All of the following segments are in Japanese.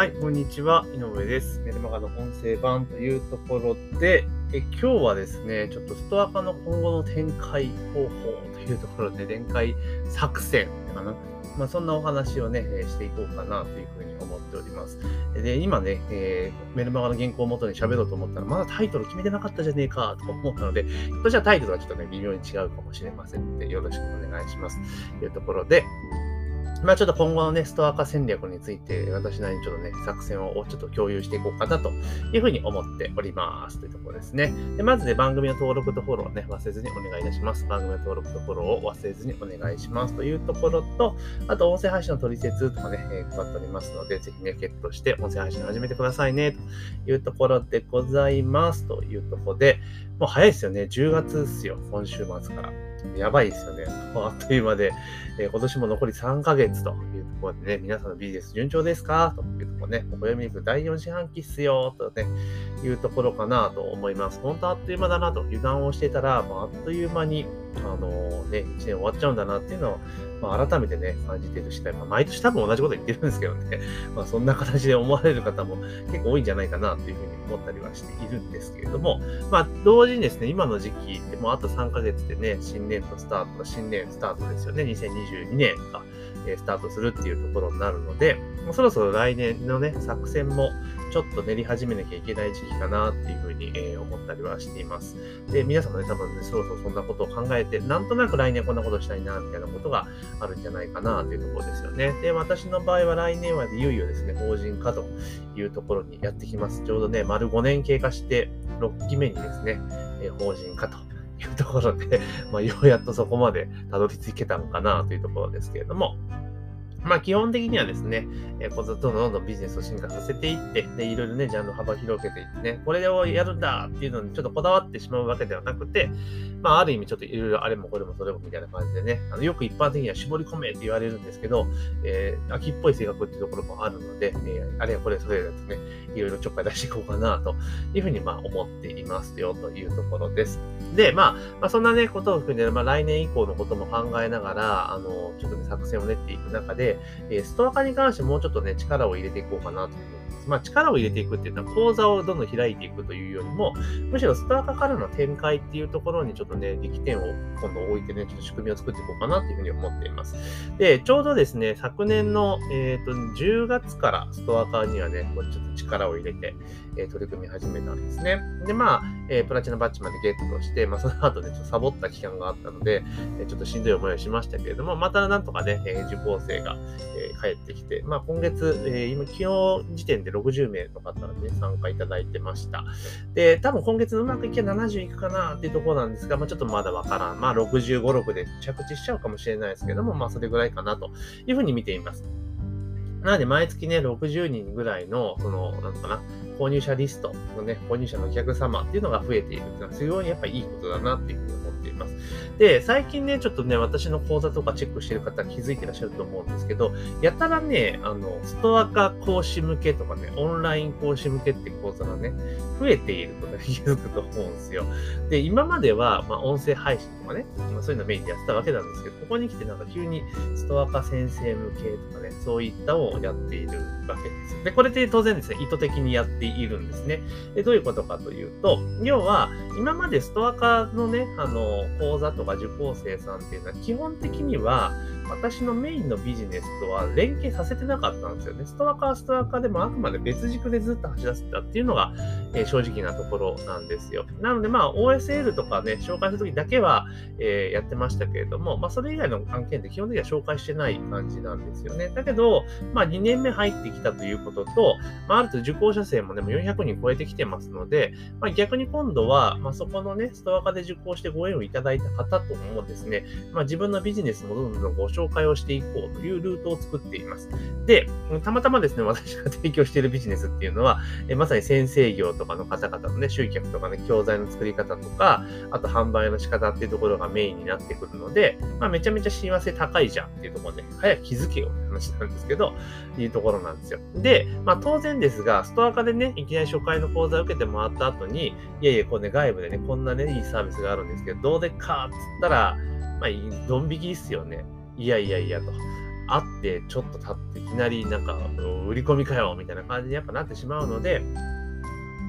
はい、こんにちは。井上です。メルマガの音声版というところで、え今日はですね、ちょっとストア化の今後の展開方法というところで、展開作戦かな。まあ、そんなお話をね、していこうかなというふうに思っております。で、今ね、えーメルマガの原稿を元に喋ろうと思ったら、まだタイトル決めてなかったじゃねえかとか思ったので、ひょっとしたらタイトルはちょっとね、微妙に違うかもしれませんので、よろしくお願いします。というところで、まあちょっと今後のね、ストア化戦略について、私なりにちょっとね、作戦をちょっと共有していこうかなというふうに思っております。というところですね。でまずね、番組の登録とフォローをね、忘れずにお願いいたします。番組の登録とフォローを忘れずにお願いします。というところと、あと音声配信の取説とかね、えー配っておりますので、ぜひね、ゲットして音声配信始めてくださいね、というところでございます。というところで、もう早いですよね。10月ですよ。今週末から。やばいですよね。あっという間で、えー今年も残り3ヶ月というところでね、皆さんのビジネス順調ですか？というところね、暦に行く第4四半期っすよ、とね、いうところかなと思います。本当あっという間だなと、油断をしてたら、もう、あっという間に、あのね、1年終わっちゃうんだなっていうのを、まあ、改めてね、感じている次第。まあ、毎年多分同じこと言ってるんですけどね、まあ、そんな形で思われる方も結構多いんじゃないかなというふうに思ったりはしているんですけれども、まあ、同時にですね、今の時期ってもうあと3ヶ月でね、新年度スタート、新年スタートですよね、2022年がスタートするっていうところになるので、もうそろそろ来年のね、作戦もちょっと練り始めなきゃいけない時期かなっていうふうに、え思ったりはしています。で、皆さんもね、多分ね、そろそろそんなことを考えて、なんとなく来年こんなことしたいな、みたいなことがあるんじゃないかなというところですよね。で、私の場合は来年はでいよいよですね、法人化というところにやってきます。ちょうどね、丸5年経過して、6期目にですね、え法人化というところで、まあ、ようやっとそこまでたどり着けたのかなというところですけれども、まあ基本的にはですね、えーこうどんどんどんどんビジネスを進化させていって、で、いろいろね、ジャンル幅広げていってね、これをやるんだっていうのにちょっとこだわってしまうわけではなくて、まあある意味ちょっといろいろあれもこれもそれもみたいな感じでね、あのよく一般的には絞り込めって言われるんですけど、えー秋っぽい性格っていうところもあるので、えーあれやこれそれだとね、いろいろちょっかい出していこうかなというふうにまあ思っていますよというところです。で、まあ、まあ、そんなね、ことを含んで、まあ来年以降のことも考えながら、あの、ちょっとね、作戦を練っていく中で、えーストア化に関してもうちょっとね、力を入れていこうかなというま。あ、力を入れていくっていうのは、講座をどんどん開いていくというよりも、むしろストア化からの展開っていうところにちょっとね、力点を今度置いてね、ちょっと仕組みを作っていこうかなというふうに思っています。で、ちょうどですね、昨年の、えっ、と、10月からストア化にはね、こうちょっと力を入れて、えー取り組み始めたんですね。で、まあ、えープラチナバッジまでゲットして、まあ、その後ね、ちょっとサボった期間があったので、えーちょっとしんどい思いをしましたけれども、またなんとかね、え受講生が、え帰ってきて、まあ、今月、えー今、昨日時点で60名の方がね、参加いただいてました。で、多分今月うまくいけば70いくかなっていうところなんですが、まあ、ちょっとまだわからん。まあ、65、6で着地しちゃうかもしれないですけども、まあ、それぐらいかなというふうに見ています。なので、毎月ね、60人ぐらいの、その、なんかな、購入者リストのね、購入者のお客様っていうのが増えているっていうのは、非常にやっぱりいいことだなっていうふうにっています。で、最近ね、ちょっとね、私の講座とかチェックしてる方気づいてらっしゃると思うんですけど、やたらね、あの、ストア化講師向けとかね、オンライン講師向けって講座がね、増えていることに気づくと思うんですよ。で、今までは、まあ、音声配信とかね、まあ、そういうのメインでやってたわけなんですけど、ここに来てなんか急にストア化先生向けとかね、そういったをやっているわけです。で、これで当然ですね、意図的にやっているんですね。で、どういうことかというと、要は、今までストア化のね、あの、講座とか受講生さんっていうのは、基本的には、私のメインのビジネスとは連携させてなかったんですよね。ストア化はストア化でもあくまで別軸でずっと走らせてたっていうのが、えー正直なところなんですよ。なので、まあ、OSL とかね、紹介するときだけは、えーやってましたけれども、まあ、それ以外の案件って基本的には紹介してない感じなんですよね。だけど、まあ、2年目入ってきたということと、まあ、ある程度受講者数もね、も400人超えてきてますので、まあ、逆に今度は、まあ、そこのね、ストア化で受講してご縁をいただいた方ともですね、まあ、自分のビジネスもどんどんご紹介をしていこうというルートを作っています。で、たまたまですね、私が提供しているビジネスっていうのは、えまさに先生業とかの方々のね、集客とかね、教材の作り方とか、あと販売の仕方っていうところがメインになってくるので、まあ、めちゃめちゃ親和性高いじゃんっていうところで、早く気づけよ話なんですけど、いうところなんですよ。で、まあ当然ですが、ストア化でね、いきなり初回の講座を受けてもらった後に、いやいや、これね、外部でね、こんなね、いいサービスがあるんですけど、どうでっかっつったら、まあ、ドン引きっすよね。いやいやいやと。会ってちょっと経っていきなりなんか売り込みかよみたいな感じにやっぱなってしまうので、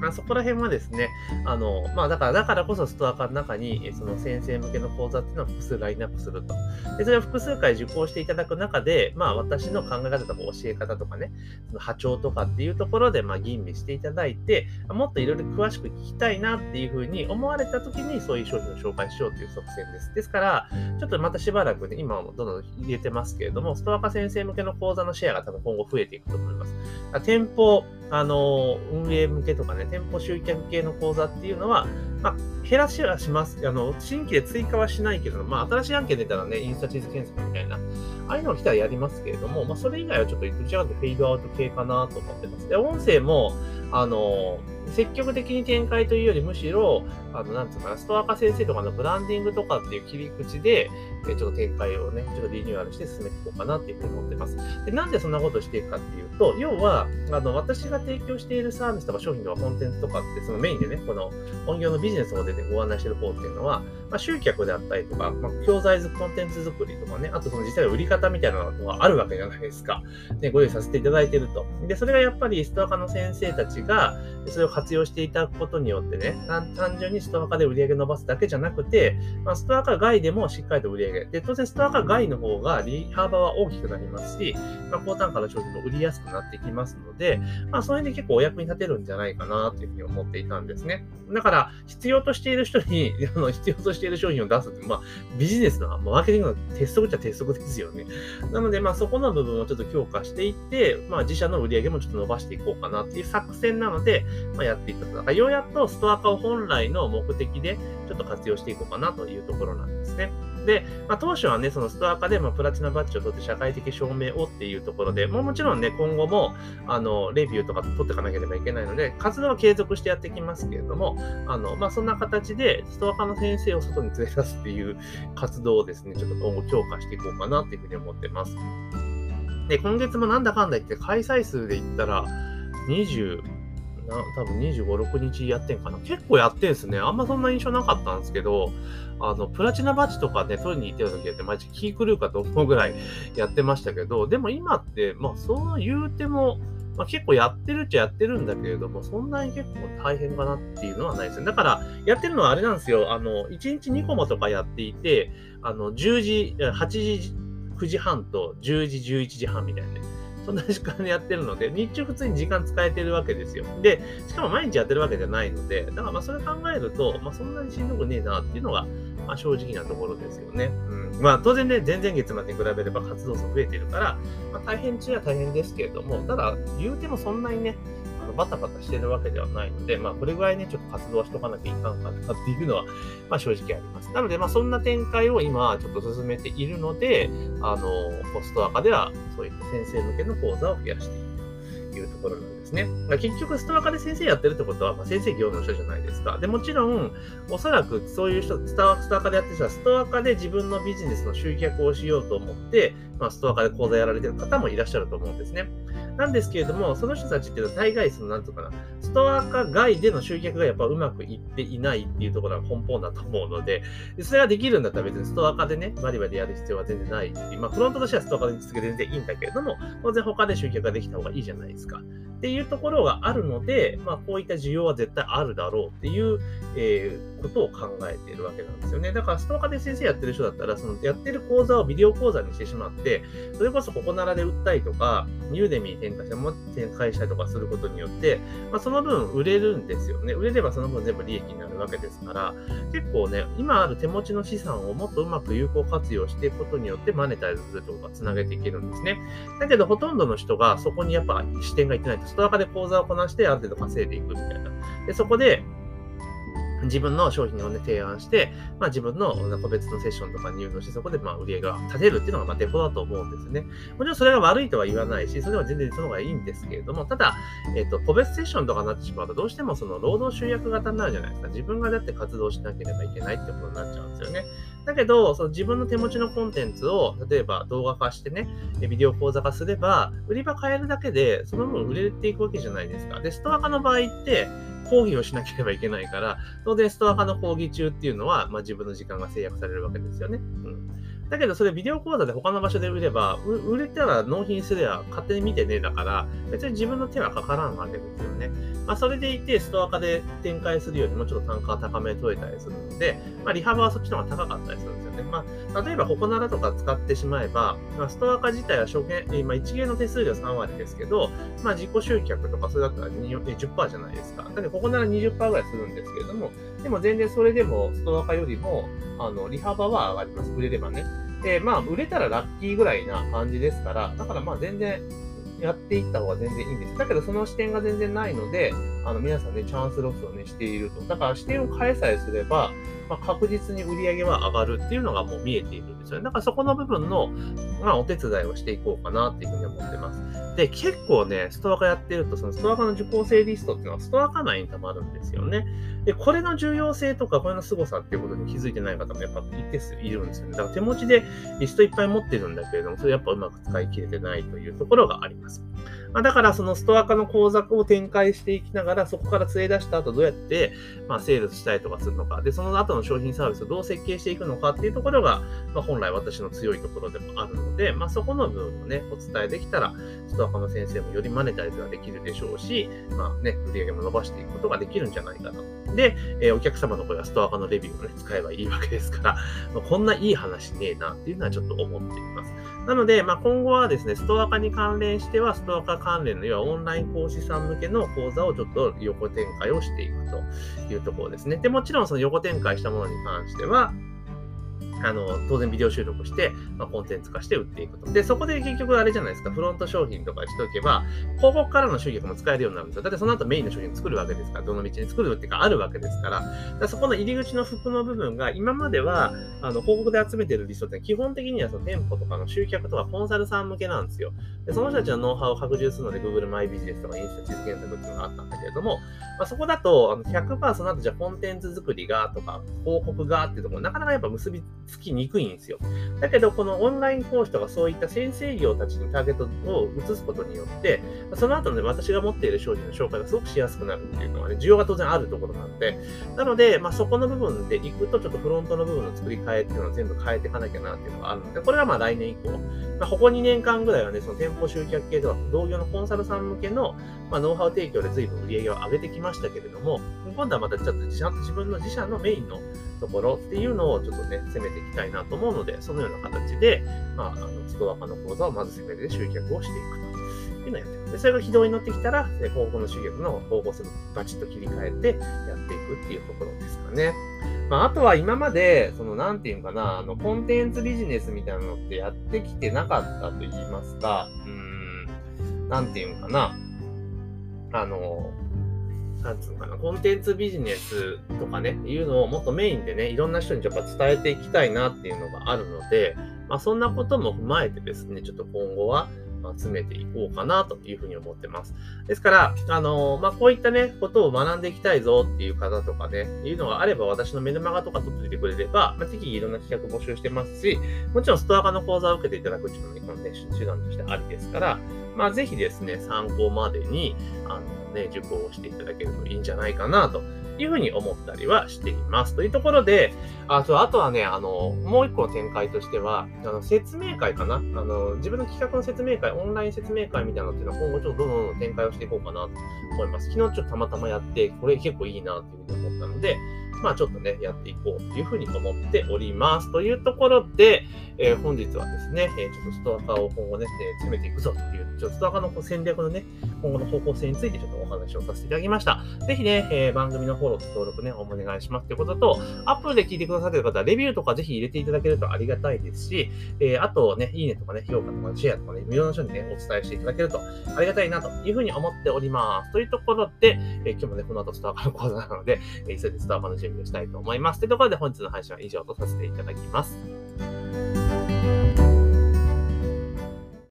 まあ、そこら辺はですね、あの、まあ、だから、だからこそストア化の中に、その先生向けの講座っていうのを複数ラインナップすると。で、それを複数回受講していただく中で、まあ、私の考え方とか教え方とかね、その波長とかっていうところで、まあ、吟味していただいて、もっといろいろ詳しく聞きたいなっていうふうに思われた時に、そういう商品を紹介しようという作戦です。ですから、ちょっとまたしばらくね、今もどんどん入れてますけれども、ストア化先生向けの講座のシェアが多分今後増えていくと思います。店舗、あの、運営向けとかね、店舗集客系の講座っていうのは、まあ、減らしはします。あの、新規で追加はしないけど、まあ、新しい案件出たらね、インスタチーズ検索みたいな、ああいうのを来たらやりますけれども、まあ、それ以外はちょっとどちらかというとフェードアウト系かなと思ってます。で、音声も、あの、積極的に展開というよりむしろ、あの、なんつうかな、ストア化先生とかのブランディングとかっていう切り口で、えちょっと展開をね、ちょっとリニューアルして進めていこうかなっていうふうに思ってます。で、なんでそんなことをしていくかっていうと、要は、あの、私が提供しているサービスとか商品とかコンテンツとかって、そのメインでね、この本業のビジネスを出てご案内してる方っていうのは、まあ、集客であったりとか、まあ、教材コンテンツ作りとかね、あとその実際の売り方みたいなのがあるわけじゃないですか。で、ご用意させていただいてると。で、それがやっぱりストア化の先生たちが、それを活用していただくことによってね、単純にストア化で売り上げ伸ばすだけじゃなくて、まあ、ストア化外でもしっかりと売り上げ。で、当然ストア化外の方が利幅は大きくなりますし、まあ、高単価の商品も売りやすくなってきますので、まあ、その辺で結構お役に立てるんじゃないかなというふうに思っていたんですね。だから、必要としている人に、あの必要としている商品を出すって、まあ、ビジネスの、マーケティングの鉄則っちゃ鉄則ですよね。なので、まあ、そこの部分をちょっと強化していって、まあ、自社の売り上げもちょっと伸ばしていこうかなっていう作戦なので、まあ、やっていったと。だからようやっとストア化を本来の目的でちょっと活用していこうかなというところなんですね。で、まあ、当初はね、そのストア化でまプラチナバッジを取って社会的証明をっていうところで、もうもちろんね、今後も、あの、レビューとか取っていかなければいけないので、活動は継続してやってきますけれども、あの、まあ、そんな形で、ストア化の先生を外に連れ出すっていう活動をですね、ちょっと今後強化していこうかなっていうふうに思ってます。で、今月もなんだかんだ言って開催数で言ったら、20、な多分25、6日やってんかな。結構やってんすね。あんまそんな印象なかったんですけど、あの、プラチナバッジとかね、取りに行ってる時って、マジ気狂うかと思うぐらいやってましたけど、でも今って、まあそう言うても、まあ、結構やってるっちゃやってるんだけれども、そんなに結構大変かなっていうのはないですね。だから、やってるのはあれなんですよ。あの、1日2コマとかやっていて、あの、10時、8時、9時半と10時、11時半みたいなね。そんな時間でやってるので、日中普通に時間使えてるわけですよ。で、しかも毎日やってるわけじゃないので、だからまあそれ考えると、まあそんなにしんどくねえなっていうのが、まあ正直なところですよね。うん。まあ当然ね、前々月までに比べれば活動数増えてるから、まあ大変中は大変ですけれども、ただ言うてもそんなにね、バタバタしてるわけではないので、まあこれぐらいね、ちょっと活動はしとかなきゃいかんかなっていうのは、まあ正直あります。なので、まあそんな展開を今ちょっと進めているので、あの、ポストアカではそういった先生向けの講座を増やしていくというところなんですね。ま結局、ストアカで先生やってるってことは、まあ、先生業の人じゃないですか。で、もちろん、おそらくそういう人、ストアカでやってる人は、ストアカで自分のビジネスの集客をしようと思って、まあ、ストアカで講座やられてる方もいらっしゃると思うんですね。なんですけれども、その人たちっていうのは大概、その、なんとかな、ストア化外での集客がやっぱうまくいっていないっていうところが根本だと思うので、それができるんだったら別にストア化でね、バリバリやる必要は全然ないし、まあ、フロントとしてはストア化で続けて全然いいんだけれども、当然他で集客ができた方がいいじゃないですか。っていうところがあるので、まあ、こういった需要は絶対あるだろうっていう、えー、ことを考えているわけなんですよね。だから、ストアカで先生やってる人だったら、そのやってる講座をビデオ講座にしてしまって、それこそここならで売ったりとか、ユーデミー変化したも展開したりとかすることによって、まあ、その分売れるんですよね。売れればその分全部利益になるわけですから、結構ね、今ある手持ちの資産をもっとうまく有効活用していくことによってマネタイズするとかつなげていけるんですね。だけど、ほとんどの人がそこにやっぱ視点がいってないと、ストアカで口座をこなしてある程度稼いでいくみたいな。で、そこで、自分の商品をね、提案して、まあ自分の個別のセッションとか入納して、そこでまあ売り上げが立てるっていうのがまあデフォだと思うんですね。もちろんそれが悪いとは言わないし、それは全然その方がいいんですけれども、ただ、えっ、と、個別セッションとかになってしまうと、どうしてもその労働集約型になるじゃないですか。自分がだって活動しなければいけないってことになっちゃうんですよね。だけど、その自分の手持ちのコンテンツを、例えば動画化してね、ビデオ講座化すれば、売り場変えるだけで、その分売れていくわけじゃないですか。で、ストア化の場合って、講義をしなければいけないから、当然ストア化の講義中っていうのは、まあ、自分の時間が制約されるわけですよね。うんだけどそれビデオ講座で他の場所で売れば、売れたら納品すれば勝手に見てねだから、別に自分の手はかからんわけですよね。まあ、それでいて、ストア化で展開するよりもちょっと単価は高め取れたりするので、まあ、利幅はそっちの方が高かったりするんですよね。まあ、例えば、ホコナラとか使ってしまえば、まあ、ストア化自体は初見、今、一元の手数料3割ですけど、まあ、自己集客とかそれだったら10%じゃないですか。だけど、ここなら20%ぐらいするんですけれども、でも全然それでも、ストア化よりも、あの、利幅は上がります。売れればね。で、まあ、売れたらラッキーぐらいな感じですから、だからまあ全然、やっていった方が全然いいんです。だけど、その視点が全然ないので、あの、皆さんね、チャンスロスをね、していると。だから、視点を変えさえすれば、まあ、確実に売り上げは上がるっていうのがもう見えているんですよね。だからそこの部分の、まあ、お手伝いをしていこうかなっていうふうに思ってます。で、結構ね、ストア化やってると、そのストア化の受講生リストっていうのはストア化内に溜まるんですよね。で、これの重要性とか、これの凄さっていうことに気づいてない方もやっぱ一定数いるんですよね。だから手持ちでリストいっぱい持ってるんだけれども、それやっぱうまく使い切れてないというところがあります。まあ、だからそのストア化の講座を展開していきながら、そこから連れ出した後どうやって、まあ、セールスしたりとかするのか、で、その後の商品サービスをどう設計していくのかっていうところが、まあ、本来私の強いところでもあるので、まあ、そこの部分をね、お伝えできたら、ストア化の先生もよりマネタイズができるでしょうし、まあね、売り上げも伸ばしていくことができるんじゃないかと。で、えー、お客様の声はストア化のレビューをね、使えばいいわけですから、まあ、こんないい話ねえなっていうのはちょっと思っています。なので、まあ、今後はですね、ストア化に関連しては、ストア化関連の、要はオンライン講師さん向けの講座をちょっと横展開をしていくというところですね。で、もちろんその横展開したものに関しては、あの、当然ビデオ収録して、まあ、コンテンツ化して売っていくと。で、そこで結局あれじゃないですか、フロント商品とかしておけば、広告からの収益も使えるようになるんですよ。だってその後メインの商品作るわけですから、どの道に作るっていうかあるわけですから、からそこの入り口の服の部分が、今までは、あの、広告で集めてるリストって基本的にはその店舗とかの集客とかコンサルさん向けなんですよ。で、その人たちのノウハウを拡充するので、Google マイビジネスとかインスタ地図検索っていうのがあったんだけれども、まあ、そこだと、あの100%その後じゃあコンテンツ作りがとか、広告がっていうところ、なかなかやっぱ結びつきにくいんですよ。だけど、このオンライン講師とかそういった先生業たちにターゲットを移すことによって、その後で私が持っている商品の紹介がすごくしやすくなるっていうのはね、需要が当然あるところなので、なので、まあ、そこの部分で行くと、ちょっとフロントの部分の作り替えっていうのを全部変えていかなきゃなっていうのがあるので、これはまあ来年以降、まあ、ここ2年間ぐらいはね、その店舗集客系とか同業のコンサルさん向けの、まあ、ノウハウ提供で随分売り上げを上げてきましたけれども、今度はまたちょっとちゃんと自分の自社のメインのところっていうのをちょっとね、攻めていきたいなと思うので、そのような形で、まあ、あの、ストア化の講座をまず攻めて集客をしていくと。いうのをやっていく。で、それが軌道に乗ってきたら、広告の集客の方向性をバチッと切り替えてやっていくっていうところですかね。まあ、あとは今まで、その、なんていうかな、あの、コンテンツビジネスみたいなのってやってきてなかったと言いますか、うーん、なんていうかな、あの、なんつうのかな、コンテンツビジネスとかね、いうのをもっとメインでね、いろんな人にやっぱ伝えていきたいなっていうのがあるので、まあ、そんなことも踏まえてですね、ちょっと今後は、集めていこうかなというふうに思ってます。ですから、あのまあ、こういったね、ことを学んでいきたいぞっていう方とかね、いうのがあれば、私のメルマガとか取っててくれれば、まあ、適宜いろんな企画募集してますし、もちろんストア化の講座を受けていただくっていうのも、ね、このね、手段としてありですから、まあ、ぜひですね、参考までに、あのね、受講をしていただけるといいんじゃないかなというふうに思ったりはしています。というところで、あとあとはね、あの、もう一個の展開としては、あの説明会かな？あの。自分の企画の説明会、オンライン説明会みたいなのっていうのは今後ちょっとどんどん展開をしていこうかなと思います。昨日ちょっとたまたまやって、これ結構いいなっていうふうに思ったので、まあちょっとね、やっていこうというふうに思っております。というところで、えー、本日はですね、え、ちょっとストア化を今後ね、えー、詰めていくぞという、ちょっとストア化の戦略のね、今後の方向性についてちょっとお話をさせていただきました。ぜひね、えー、番組のフォローと登録ね、お願いしますということと、アップルで聞いてくださいっている方は、レビューとかぜひ入れていただけるとありがたいですし、えー、あとね、いいねとかね、評価とかシェアとかね、無料の人にね、お伝えしていただけるとありがたいなというふうに思っております。というところで、えー、今日もね、この後ストア化の講座なので、えー、急いでストア化の準備をしたいと思います。というところで本日の配信は以上とさせていただきます。